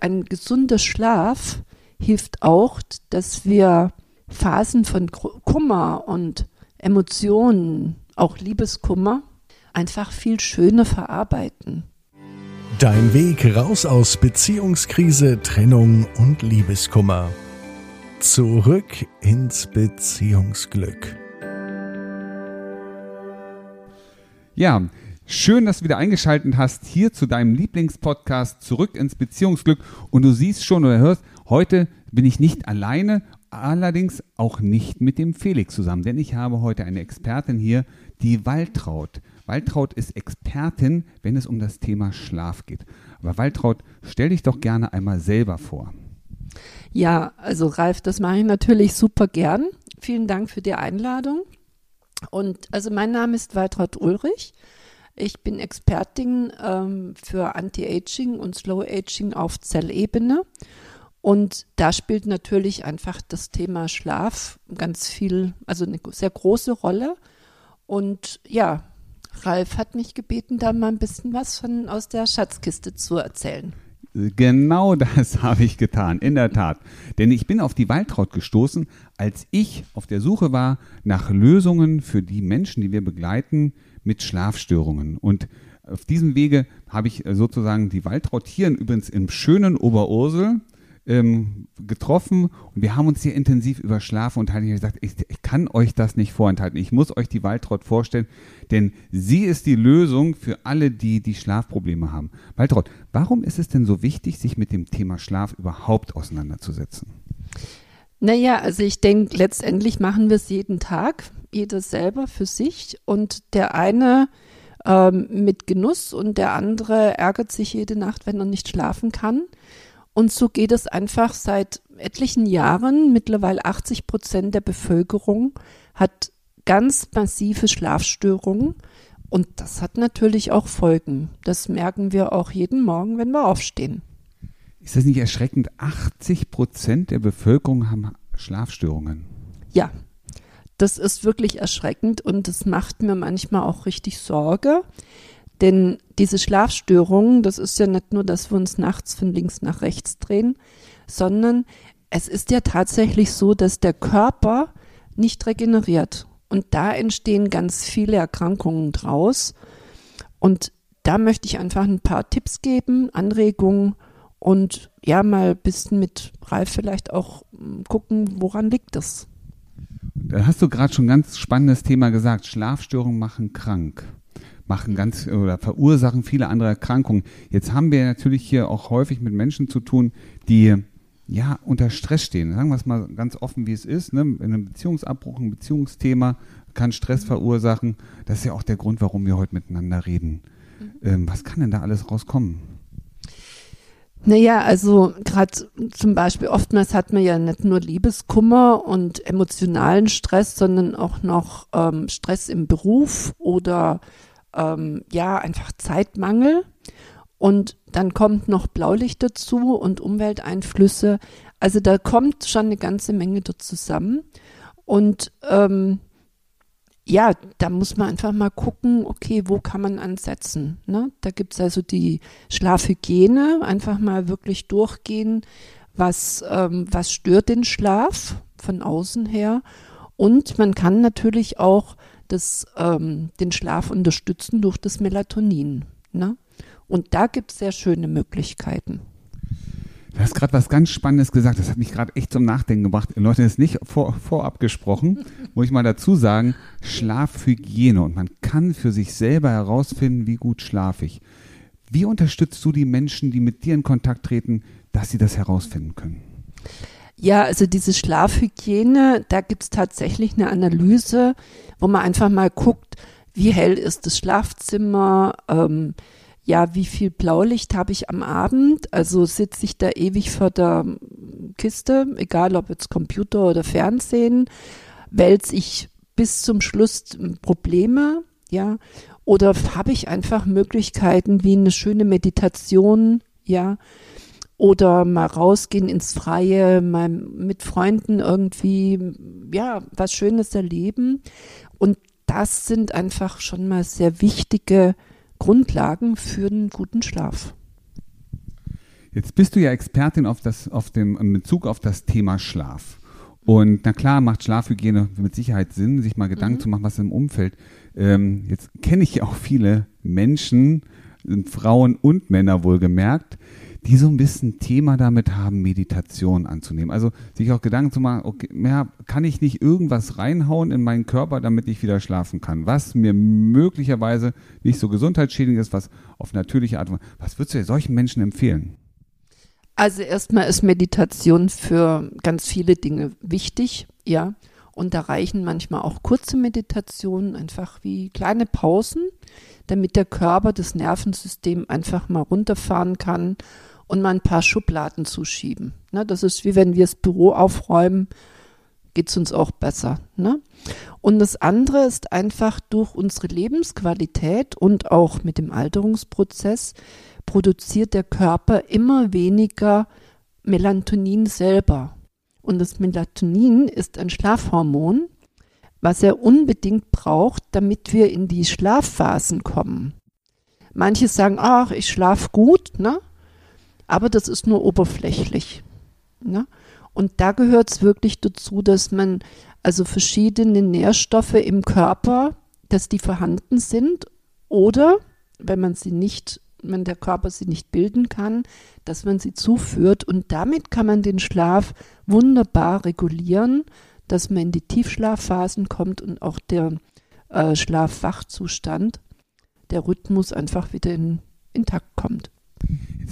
Ein gesunder Schlaf hilft auch, dass wir Phasen von Kummer und Emotionen, auch Liebeskummer, einfach viel schöner verarbeiten. Dein Weg raus aus Beziehungskrise, Trennung und Liebeskummer. Zurück ins Beziehungsglück. Ja, schön, dass du wieder eingeschaltet hast hier zu deinem Lieblingspodcast Zurück ins Beziehungsglück. Und du siehst schon oder hörst, heute bin ich nicht alleine, allerdings auch nicht mit dem Felix zusammen, denn ich habe heute eine Expertin hier, die Waltraud. Waltraud ist Expertin, wenn es um das Thema Schlaf geht. Aber Waltraud, stell dich doch gerne einmal selber vor. Ja, also Ralf, das mache ich natürlich super gern. Vielen Dank für die Einladung. Und also mein Name ist Waltraud Ulrich. Ich bin Expertin ähm, für Anti-Aging und Slow-Aging auf Zellebene. Und da spielt natürlich einfach das Thema Schlaf ganz viel, also eine sehr große Rolle. Und ja, Ralf hat mich gebeten, da mal ein bisschen was von aus der Schatzkiste zu erzählen. Genau das habe ich getan, in der Tat. Denn ich bin auf die Waltraud gestoßen, als ich auf der Suche war nach Lösungen für die Menschen, die wir begleiten, mit Schlafstörungen. Und auf diesem Wege habe ich sozusagen die Waltraud hier übrigens im schönen Oberursel ähm, getroffen und wir haben uns hier intensiv über Schlaf unterhalten. Ich habe gesagt, ich, ich, kann euch das nicht vorenthalten. Ich muss euch die Waltraud vorstellen, denn sie ist die Lösung für alle, die die Schlafprobleme haben. Waltraud, warum ist es denn so wichtig, sich mit dem Thema Schlaf überhaupt auseinanderzusetzen? Naja, also ich denke, letztendlich machen wir es jeden Tag, jeder selber für sich und der eine ähm, mit Genuss und der andere ärgert sich jede Nacht, wenn er nicht schlafen kann. Und so geht es einfach seit etlichen Jahren. Mittlerweile 80 Prozent der Bevölkerung hat ganz massive Schlafstörungen. Und das hat natürlich auch Folgen. Das merken wir auch jeden Morgen, wenn wir aufstehen. Ist das nicht erschreckend? 80 Prozent der Bevölkerung haben Schlafstörungen. Ja, das ist wirklich erschreckend und das macht mir manchmal auch richtig Sorge. Denn diese Schlafstörungen, das ist ja nicht nur, dass wir uns nachts von links nach rechts drehen, sondern es ist ja tatsächlich so, dass der Körper nicht regeneriert. Und da entstehen ganz viele Erkrankungen draus. Und da möchte ich einfach ein paar Tipps geben, Anregungen und ja, mal ein bisschen mit Ralf vielleicht auch hm, gucken, woran liegt das. Da hast du gerade schon ein ganz spannendes Thema gesagt. Schlafstörungen machen krank machen ganz oder verursachen viele andere Erkrankungen. Jetzt haben wir natürlich hier auch häufig mit Menschen zu tun, die ja unter Stress stehen. Sagen wir es mal ganz offen, wie es ist. Ne? In einem Beziehungsabbruch, ein Beziehungsthema kann Stress verursachen. Das ist ja auch der Grund, warum wir heute miteinander reden. Mhm. Ähm, was kann denn da alles rauskommen? Naja, also gerade zum Beispiel oftmals hat man ja nicht nur Liebeskummer und emotionalen Stress, sondern auch noch ähm, Stress im Beruf oder ähm, ja, einfach Zeitmangel. Und dann kommt noch Blaulicht dazu und Umwelteinflüsse. Also da kommt schon eine ganze Menge dort zusammen. Und ähm, ja, da muss man einfach mal gucken, okay, wo kann man ansetzen. Ne? Da es also die Schlafhygiene, einfach mal wirklich durchgehen, was, ähm, was stört den Schlaf von außen her. Und man kann natürlich auch das, ähm, den Schlaf unterstützen durch das Melatonin. Ne? Und da gibt es sehr schöne Möglichkeiten. Du hast gerade was ganz Spannendes gesagt. Das hat mich gerade echt zum Nachdenken gebracht. Leute, das ist nicht vor, vorab gesprochen. Muss ich mal dazu sagen, Schlafhygiene. Und man kann für sich selber herausfinden, wie gut schlafe ich. Wie unterstützt du die Menschen, die mit dir in Kontakt treten, dass sie das herausfinden können? Ja, also diese Schlafhygiene, da gibt es tatsächlich eine Analyse, wo man einfach mal guckt, wie hell ist das Schlafzimmer, ähm, ja, wie viel Blaulicht habe ich am Abend? Also sitze ich da ewig vor der Kiste, egal ob jetzt Computer oder Fernsehen, wälze ich bis zum Schluss Probleme, ja, oder habe ich einfach Möglichkeiten wie eine schöne Meditation, ja, oder mal rausgehen ins Freie, mal mit Freunden irgendwie, ja, was Schönes erleben. Und das sind einfach schon mal sehr wichtige Grundlagen für einen guten Schlaf. Jetzt bist du ja Expertin auf das, auf dem, in Bezug auf das Thema Schlaf. Und na klar macht Schlafhygiene mit Sicherheit Sinn, sich mal Gedanken mhm. zu machen, was im Umfeld. Ähm, jetzt kenne ich ja auch viele Menschen, Frauen und Männer wohlgemerkt, die so ein bisschen Thema damit haben, Meditation anzunehmen. Also sich auch Gedanken zu machen, okay, ja, kann ich nicht irgendwas reinhauen in meinen Körper, damit ich wieder schlafen kann? Was mir möglicherweise nicht so gesundheitsschädigend ist, was auf natürliche Art und Weise. Was würdest du solchen Menschen empfehlen? Also erstmal ist Meditation für ganz viele Dinge wichtig, ja. Und da reichen manchmal auch kurze Meditationen, einfach wie kleine Pausen, damit der Körper, das Nervensystem einfach mal runterfahren kann und mal ein paar Schubladen zuschieben. Ne, das ist wie wenn wir das Büro aufräumen, geht es uns auch besser. Ne? Und das andere ist einfach durch unsere Lebensqualität und auch mit dem Alterungsprozess produziert der Körper immer weniger Melatonin selber. Und das Melatonin ist ein Schlafhormon, was er unbedingt braucht, damit wir in die Schlafphasen kommen. Manche sagen, ach, ich schlafe gut, ne? Aber das ist nur oberflächlich. Ne? Und da gehört es wirklich dazu, dass man also verschiedene Nährstoffe im Körper, dass die vorhanden sind oder wenn man sie nicht wenn der Körper sie nicht bilden kann, dass man sie zuführt. Und damit kann man den Schlaf wunderbar regulieren, dass man in die Tiefschlafphasen kommt und auch der äh, Schlafwachzustand, der Rhythmus einfach wieder in, intakt kommt.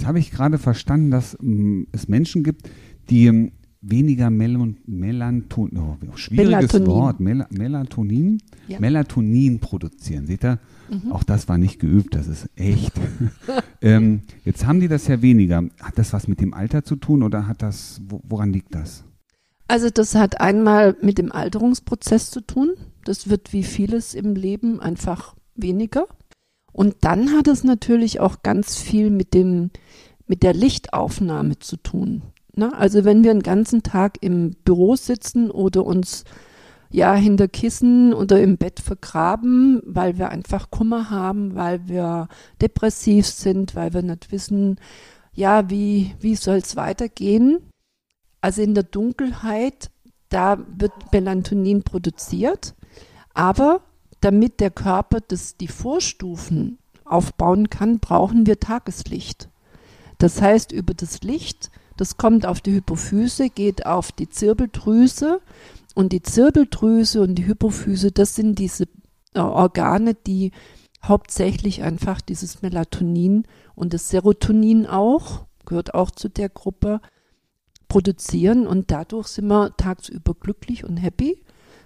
Habe ich gerade verstanden, dass ähm, es Menschen gibt, die ähm, weniger Mel Melantonin, oh, schwieriges Melatonin. Wort, Mel Melatonin, ja. Melatonin produzieren. Seht ihr? Mhm. Auch das war nicht geübt, das ist echt. ähm, jetzt haben die das ja weniger. Hat das was mit dem Alter zu tun oder hat das, woran liegt das? Also das hat einmal mit dem Alterungsprozess zu tun. Das wird wie vieles im Leben einfach weniger. Und dann hat es natürlich auch ganz viel mit dem, mit der Lichtaufnahme zu tun. Ne? Also wenn wir einen ganzen Tag im Büro sitzen oder uns ja hinter Kissen oder im Bett vergraben, weil wir einfach Kummer haben, weil wir depressiv sind, weil wir nicht wissen, ja, wie, wie soll es weitergehen. Also in der Dunkelheit, da wird Melatonin produziert, aber damit der Körper das, die Vorstufen aufbauen kann, brauchen wir Tageslicht. Das heißt, über das Licht das kommt auf die Hypophyse, geht auf die Zirbeldrüse. Und die Zirbeldrüse und die Hypophyse, das sind diese äh, Organe, die hauptsächlich einfach dieses Melatonin und das Serotonin auch, gehört auch zu der Gruppe, produzieren. Und dadurch sind wir tagsüber glücklich und happy,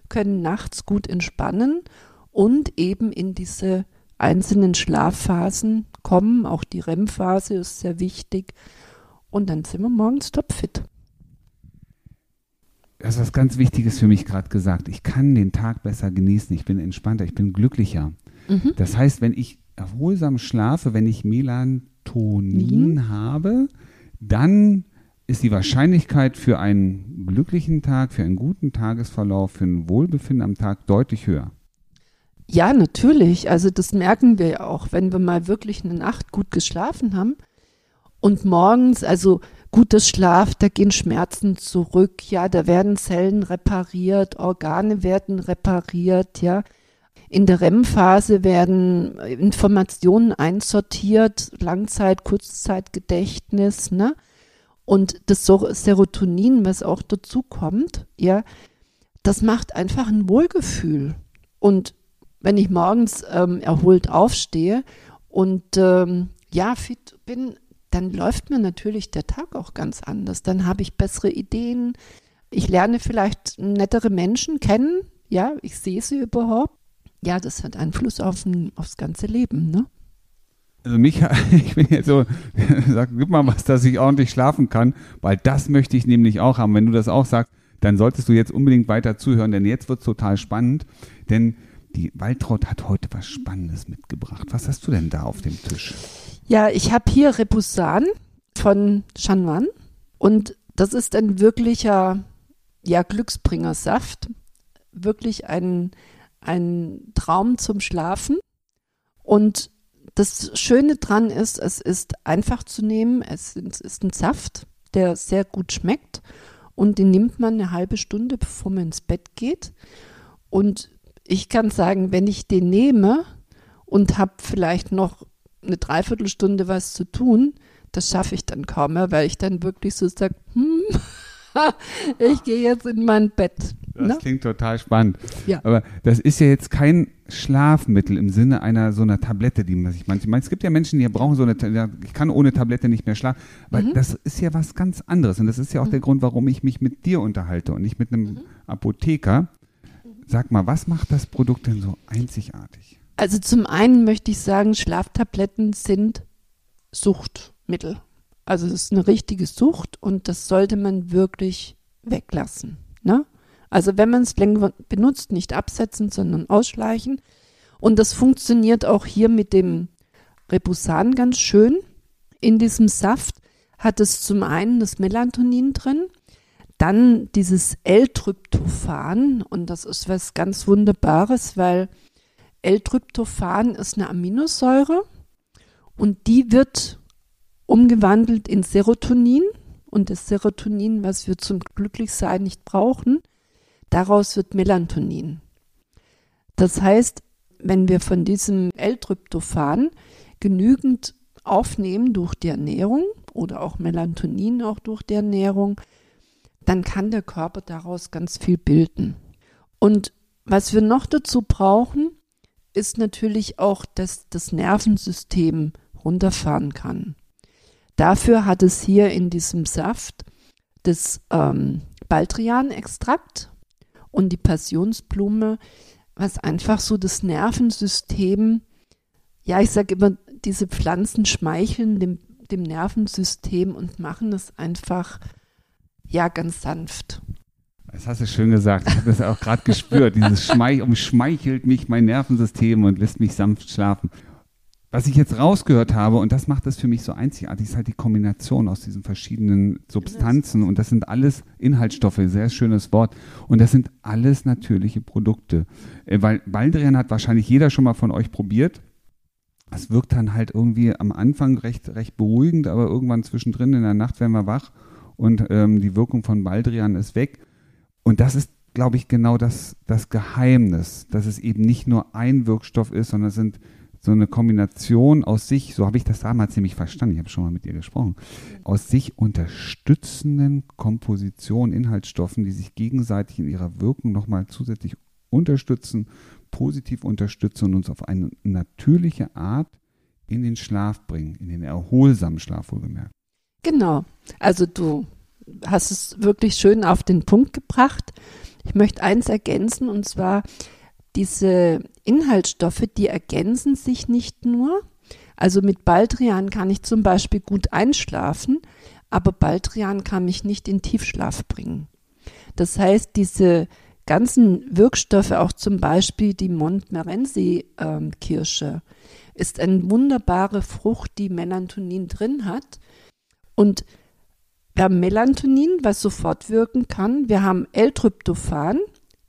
können nachts gut entspannen und eben in diese einzelnen Schlafphasen kommen. Auch die REM-Phase ist sehr wichtig. Und dann sind wir morgens topfit. Das ist was ganz Wichtiges für mich gerade gesagt. Ich kann den Tag besser genießen. Ich bin entspannter, ich bin glücklicher. Mhm. Das heißt, wenn ich erholsam schlafe, wenn ich Melatonin mhm. habe, dann ist die Wahrscheinlichkeit für einen glücklichen Tag, für einen guten Tagesverlauf, für ein Wohlbefinden am Tag deutlich höher. Ja, natürlich. Also das merken wir ja auch, wenn wir mal wirklich eine Nacht gut geschlafen haben, und morgens, also gutes Schlaf, da gehen Schmerzen zurück, ja, da werden Zellen repariert, Organe werden repariert, ja. In der REM-Phase werden Informationen einsortiert, Langzeit-, Kurzzeitgedächtnis, ne? Und das Serotonin, was auch dazu kommt, ja, das macht einfach ein Wohlgefühl. Und wenn ich morgens ähm, erholt aufstehe und ähm, ja, fit bin, dann läuft mir natürlich der Tag auch ganz anders. Dann habe ich bessere Ideen. Ich lerne vielleicht nettere Menschen kennen. Ja, ich sehe sie überhaupt. Ja, das hat Einfluss auf ein, aufs ganze Leben, ne? Also mich, ich bin jetzt so, sag, gib mal was, dass ich ordentlich schlafen kann, weil das möchte ich nämlich auch haben. Wenn du das auch sagst, dann solltest du jetzt unbedingt weiter zuhören, denn jetzt wird es total spannend. Denn die Waltraud hat heute was Spannendes mitgebracht. Was hast du denn da auf dem Tisch? Ja, ich habe hier Repoussan von Chanwan und das ist ein wirklicher ja, Glücksbringersaft. Wirklich ein, ein Traum zum Schlafen. Und das Schöne dran ist, es ist einfach zu nehmen. Es ist ein Saft, der sehr gut schmeckt. Und den nimmt man eine halbe Stunde, bevor man ins Bett geht. Und ich kann sagen, wenn ich den nehme und habe vielleicht noch eine Dreiviertelstunde was zu tun, das schaffe ich dann kaum mehr, weil ich dann wirklich so sage, hm, ich gehe jetzt in mein Bett. Das ne? klingt total spannend. Ja. Aber das ist ja jetzt kein Schlafmittel im Sinne einer so einer Tablette, die man sich manchmal. Es gibt ja Menschen, die brauchen so eine, ich kann ohne Tablette nicht mehr schlafen. Weil mhm. das ist ja was ganz anderes. Und das ist ja auch mhm. der Grund, warum ich mich mit dir unterhalte und nicht mit einem mhm. Apotheker. Sag mal, was macht das Produkt denn so einzigartig? Also zum einen möchte ich sagen, Schlaftabletten sind Suchtmittel. Also es ist eine richtige Sucht und das sollte man wirklich weglassen. Ne? Also wenn man es länger benutzt, nicht absetzen, sondern ausschleichen. Und das funktioniert auch hier mit dem Rebusan ganz schön. In diesem Saft hat es zum einen das Melatonin drin, dann dieses L-Tryptophan und das ist was ganz Wunderbares, weil L-Tryptophan ist eine Aminosäure und die wird umgewandelt in Serotonin und das Serotonin, was wir zum Glücklichsein nicht brauchen, Daraus wird Melatonin. Das heißt, wenn wir von diesem L-Tryptophan genügend aufnehmen durch die Ernährung oder auch Melatonin auch durch die Ernährung, dann kann der Körper daraus ganz viel bilden. Und was wir noch dazu brauchen, ist natürlich auch, dass das Nervensystem runterfahren kann. Dafür hat es hier in diesem Saft das ähm, Baldrian-Extrakt und die Passionsblume, was einfach so das Nervensystem, ja, ich sage immer, diese Pflanzen schmeicheln dem, dem Nervensystem und machen es einfach, ja, ganz sanft. Das hast du schön gesagt. Ich habe das auch gerade gespürt. Dieses Schmeich umschmeichelt mich mein Nervensystem und lässt mich sanft schlafen. Was ich jetzt rausgehört habe, und das macht das für mich so einzigartig, ist halt die Kombination aus diesen verschiedenen Substanzen. Und das sind alles Inhaltsstoffe, sehr schönes Wort. Und das sind alles natürliche Produkte. Äh, weil Baldrian hat wahrscheinlich jeder schon mal von euch probiert. Es wirkt dann halt irgendwie am Anfang recht, recht beruhigend, aber irgendwann zwischendrin in der Nacht werden wir wach und ähm, die Wirkung von Baldrian ist weg. Und das ist, glaube ich, genau das, das Geheimnis, dass es eben nicht nur ein Wirkstoff ist, sondern es sind so eine Kombination aus sich, so habe ich das damals nämlich verstanden, ich habe schon mal mit ihr gesprochen, aus sich unterstützenden Kompositionen, Inhaltsstoffen, die sich gegenseitig in ihrer Wirkung nochmal zusätzlich unterstützen, positiv unterstützen und uns auf eine natürliche Art in den Schlaf bringen, in den erholsamen Schlaf wohlgemerkt. Genau, also du hast es wirklich schön auf den Punkt gebracht. Ich möchte eins ergänzen und zwar, diese Inhaltsstoffe, die ergänzen sich nicht nur. Also mit Baldrian kann ich zum Beispiel gut einschlafen, aber Baldrian kann mich nicht in Tiefschlaf bringen. Das heißt, diese ganzen Wirkstoffe, auch zum Beispiel die Montmorency-Kirsche, ähm, ist eine wunderbare Frucht, die Melatonin drin hat. Und wir haben Melatonin, was sofort wirken kann. Wir haben L-Tryptophan,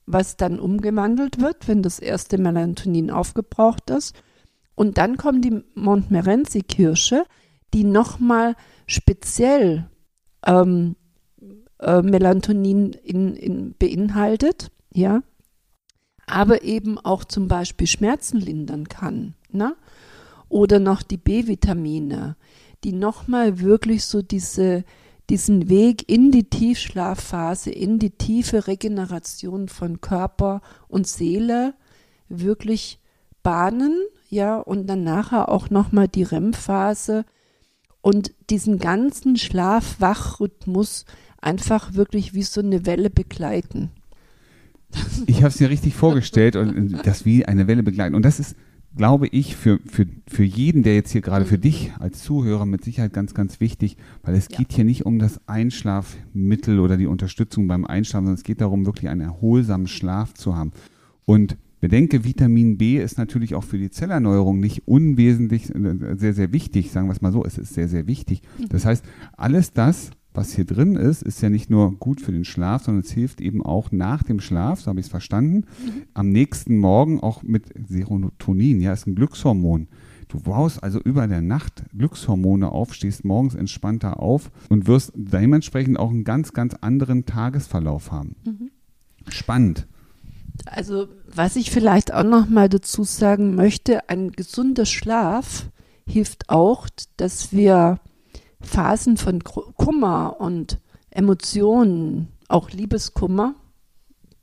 was dann umgewandelt wird, wenn das erste Melatonin aufgebraucht ist. Und dann kommt die Montmorency-Kirsche, die nochmal speziell ähm, äh, Melatonin in, in beinhaltet, ja, aber eben auch zum Beispiel Schmerzen lindern kann. Ne? Oder noch die B-Vitamine, die nochmal wirklich so diese diesen Weg in die Tiefschlafphase, in die tiefe Regeneration von Körper und Seele wirklich bahnen, ja, und dann nachher auch nochmal die REM-Phase und diesen ganzen Schlaf-Wach-Rhythmus einfach wirklich wie so eine Welle begleiten. Ich habe es mir richtig vorgestellt und das wie eine Welle begleiten. Und das ist glaube ich, für, für, für jeden, der jetzt hier gerade für dich als Zuhörer mit Sicherheit ganz, ganz wichtig, weil es ja. geht hier nicht um das Einschlafmittel oder die Unterstützung beim Einschlafen, sondern es geht darum, wirklich einen erholsamen Schlaf zu haben. Und bedenke, Vitamin B ist natürlich auch für die Zellerneuerung nicht unwesentlich, äh, sehr, sehr wichtig, sagen wir es mal so, es ist sehr, sehr wichtig. Mhm. Das heißt, alles das, was hier drin ist, ist ja nicht nur gut für den Schlaf, sondern es hilft eben auch nach dem Schlaf, so habe ich es verstanden, mhm. am nächsten Morgen auch mit Serotonin, ja, ist ein Glückshormon. Du baust also über der Nacht Glückshormone auf, stehst morgens entspannter auf und wirst dementsprechend auch einen ganz, ganz anderen Tagesverlauf haben. Mhm. Spannend. Also, was ich vielleicht auch noch mal dazu sagen möchte, ein gesunder Schlaf hilft auch, dass wir Phasen von Kummer und Emotionen, auch Liebeskummer,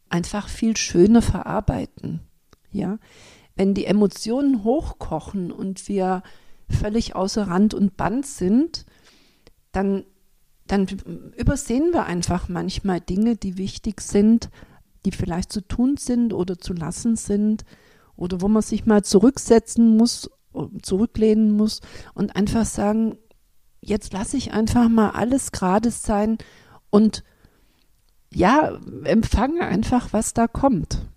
einfach viel schöner verarbeiten. Ja, wenn die Emotionen hochkochen und wir völlig außer Rand und Band sind, dann, dann übersehen wir einfach manchmal Dinge, die wichtig sind, die vielleicht zu tun sind oder zu lassen sind oder wo man sich mal zurücksetzen muss, zurücklehnen muss und einfach sagen, jetzt lasse ich einfach mal alles gerade sein und ja, empfange einfach, was da kommt.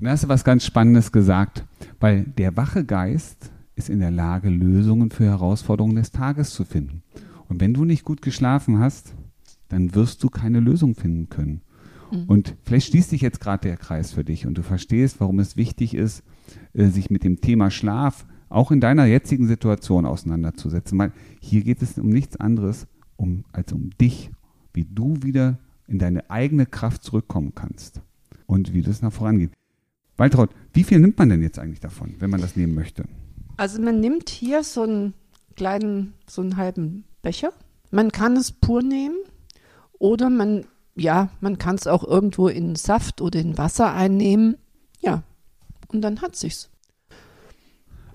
Da hast du was ganz Spannendes gesagt, weil der wache Geist ist in der Lage, Lösungen für Herausforderungen des Tages zu finden. Und wenn du nicht gut geschlafen hast, dann wirst du keine Lösung finden können. Mhm. Und vielleicht schließt sich jetzt gerade der Kreis für dich und du verstehst, warum es wichtig ist, äh, sich mit dem Thema Schlaf auch in deiner jetzigen Situation auseinanderzusetzen. Weil hier geht es um nichts anderes um, als um dich, wie du wieder in deine eigene Kraft zurückkommen kannst und wie das nach vorangeht. Waltraud, wie viel nimmt man denn jetzt eigentlich davon, wenn man das nehmen möchte? Also man nimmt hier so einen kleinen, so einen halben Becher. Man kann es pur nehmen oder man, ja, man kann es auch irgendwo in Saft oder in Wasser einnehmen. Ja, und dann hat sich's.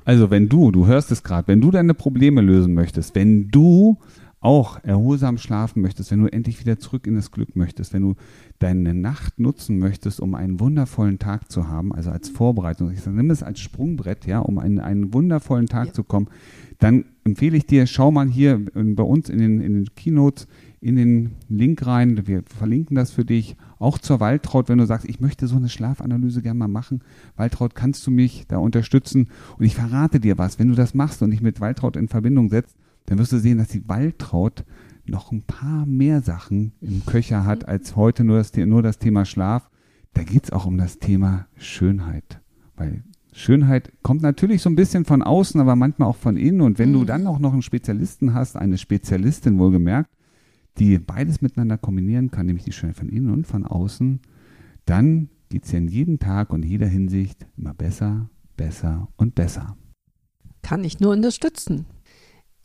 Also wenn du, du hörst es gerade, wenn du deine Probleme lösen möchtest, wenn du auch erholsam schlafen möchtest, wenn du endlich wieder zurück in das Glück möchtest, wenn du deine Nacht nutzen möchtest, um einen wundervollen Tag zu haben, also als Vorbereitung, ich sage, nimm es als Sprungbrett, ja, um einen, einen wundervollen Tag ja. zu kommen, dann empfehle ich dir, schau mal hier bei uns in den, in den Keynotes in den Link rein. Wir verlinken das für dich. Auch zur Waltraud, wenn du sagst, ich möchte so eine Schlafanalyse gerne mal machen. Waltraud, kannst du mich da unterstützen? Und ich verrate dir was. Wenn du das machst und dich mit Waltraud in Verbindung setzt, dann wirst du sehen, dass die Waltraud noch ein paar mehr Sachen im Köcher hat mhm. als heute nur das, nur das Thema Schlaf. Da geht es auch um das Thema Schönheit. Weil Schönheit kommt natürlich so ein bisschen von außen, aber manchmal auch von innen. Und wenn mhm. du dann auch noch einen Spezialisten hast, eine Spezialistin wohlgemerkt, die beides miteinander kombinieren kann, nämlich die Schönheit von innen und von außen, dann geht es ja in jedem Tag und jeder Hinsicht immer besser, besser und besser. Kann ich nur unterstützen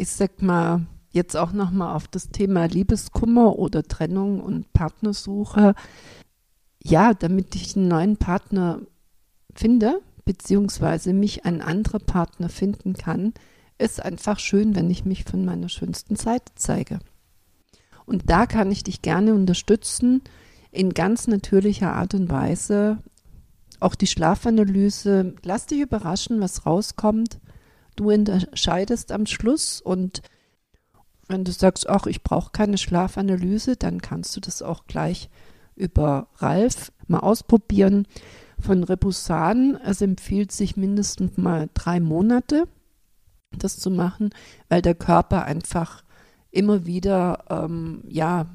ich sag mal, jetzt auch nochmal auf das Thema Liebeskummer oder Trennung und Partnersuche. Ja, damit ich einen neuen Partner finde, beziehungsweise mich ein anderer Partner finden kann, ist einfach schön, wenn ich mich von meiner schönsten Seite zeige. Und da kann ich dich gerne unterstützen, in ganz natürlicher Art und Weise. Auch die Schlafanalyse, lass dich überraschen, was rauskommt. Du entscheidest am Schluss und wenn du sagst, ach, ich brauche keine Schlafanalyse, dann kannst du das auch gleich über Ralf mal ausprobieren. Von Rebusan, es empfiehlt sich mindestens mal drei Monate, das zu machen, weil der Körper einfach immer wieder, ähm, ja,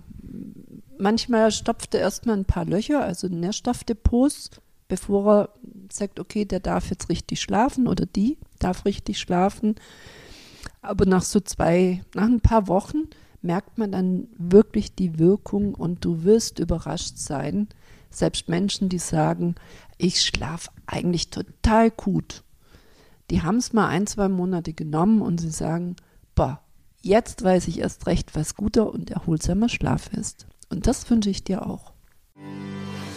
manchmal stopft er erstmal ein paar Löcher, also Nährstoffdepots, bevor er sagt, okay, der darf jetzt richtig schlafen oder die darf richtig schlafen. Aber nach so zwei, nach ein paar Wochen merkt man dann wirklich die Wirkung und du wirst überrascht sein. Selbst Menschen, die sagen, ich schlafe eigentlich total gut. Die haben es mal ein, zwei Monate genommen und sie sagen, boah, jetzt weiß ich erst recht, was guter und erholsamer Schlaf ist. Und das wünsche ich dir auch.